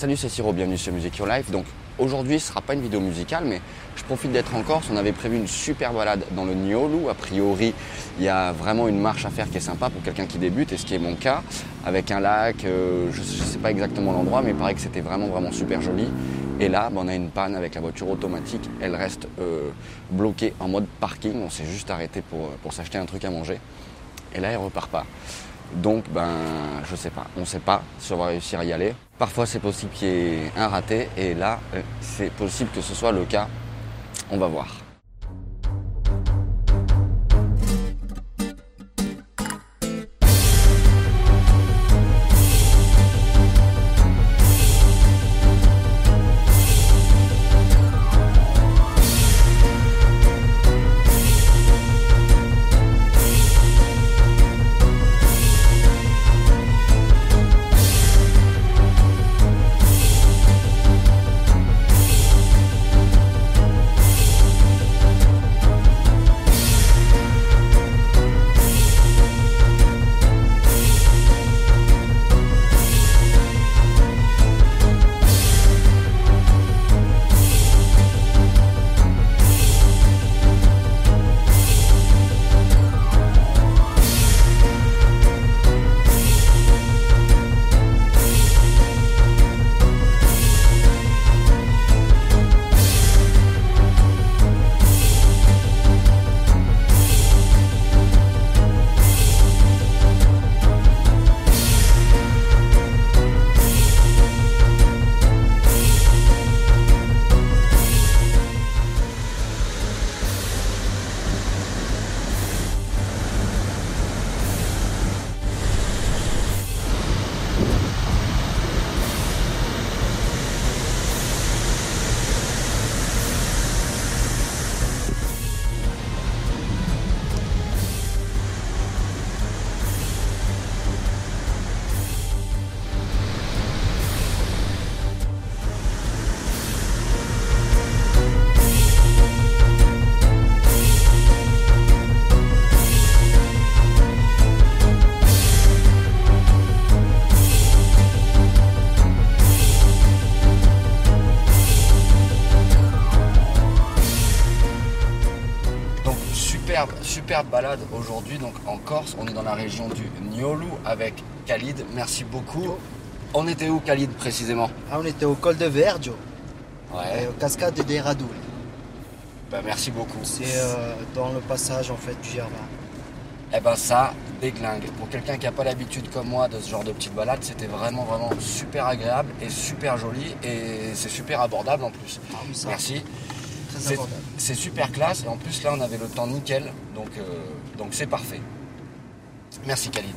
Salut, c'est Siro, bienvenue sur Music Your Life. Donc aujourd'hui, ce sera pas une vidéo musicale, mais je profite d'être en Corse. On avait prévu une super balade dans le Niolu. A priori, il y a vraiment une marche à faire qui est sympa pour quelqu'un qui débute, et ce qui est mon cas, avec un lac. euh, je ne sais pas exactement l'endroit, mais il paraît que c'était vraiment vraiment super joli. Et là, ben, on a une panne avec la voiture automatique. Elle reste euh, bloquée en mode parking. On s'est juste arrêté pour, pour s'acheter un truc à manger. Et là, elle repart pas. Donc, ben, je sais pas. On sait pas si on va réussir à y aller. Parfois, c'est possible qu'il y ait un raté. Et là, euh, c'est possible que ce soit le cas. On va voir. Superbe, superbe balade aujourd'hui donc en Corse. On est dans la région du Niolu avec Khalid. Merci beaucoup. On était où Khalid précisément? Ah, on était au col de Vergio, et Ouais. aux cascades des Radou. Bah, merci beaucoup. C'est euh, dans le passage en fait du Germain. Eh ben ça, déglingue. Pour quelqu'un qui n'a pas l'habitude comme moi de ce genre de petite balade, c'était vraiment vraiment super agréable et super joli et c'est super abordable en plus. Ah oui, ça, Merci. Très C'est- abordable. C'est super classe et en plus là on avait le temps nickel donc euh, donc c'est parfait. Merci Khalid.